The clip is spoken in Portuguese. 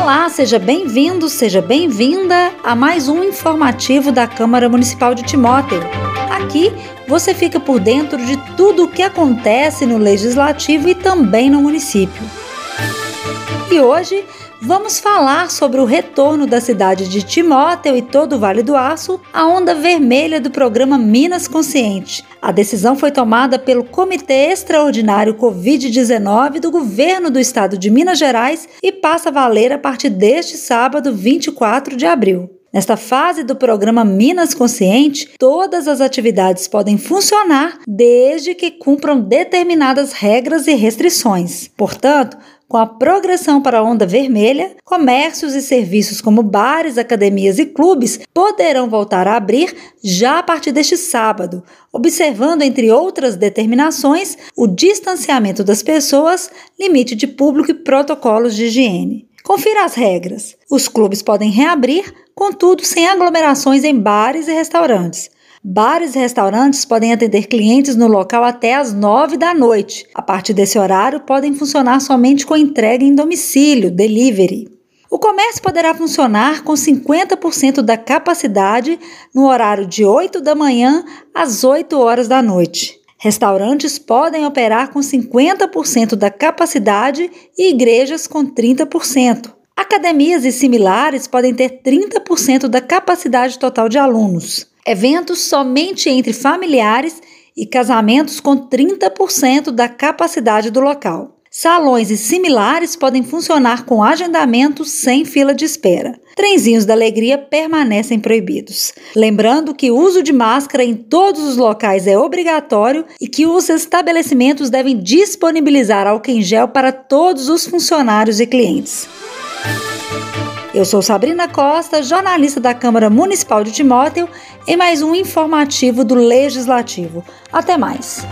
Olá, seja bem-vindo, seja bem-vinda a mais um informativo da Câmara Municipal de Timóteo. Aqui você fica por dentro de tudo o que acontece no Legislativo e também no município. E hoje vamos falar sobre o retorno da cidade de Timóteo e todo o Vale do Aço à onda vermelha do programa Minas Consciente. A decisão foi tomada pelo Comitê Extraordinário Covid-19 do Governo do Estado de Minas Gerais e passa a valer a partir deste sábado, 24 de abril. Nesta fase do programa Minas Consciente, todas as atividades podem funcionar desde que cumpram determinadas regras e restrições. Portanto, com a progressão para a onda vermelha, comércios e serviços como bares, academias e clubes poderão voltar a abrir já a partir deste sábado, observando, entre outras determinações, o distanciamento das pessoas, limite de público e protocolos de higiene. Confira as regras. Os clubes podem reabrir, contudo, sem aglomerações em bares e restaurantes. Bares e restaurantes podem atender clientes no local até às 9 da noite. A partir desse horário, podem funcionar somente com entrega em domicílio, delivery. O comércio poderá funcionar com 50% da capacidade no horário de 8 da manhã às 8 horas da noite. Restaurantes podem operar com 50% da capacidade e igrejas com 30%. Academias e similares podem ter 30% da capacidade total de alunos eventos somente entre familiares e casamentos com 30% da capacidade do local. Salões e similares podem funcionar com agendamento sem fila de espera. Trenzinhos da alegria permanecem proibidos. Lembrando que o uso de máscara em todos os locais é obrigatório e que os estabelecimentos devem disponibilizar álcool em gel para todos os funcionários e clientes. Eu sou Sabrina Costa, jornalista da Câmara Municipal de Timóteo, em mais um informativo do Legislativo. Até mais!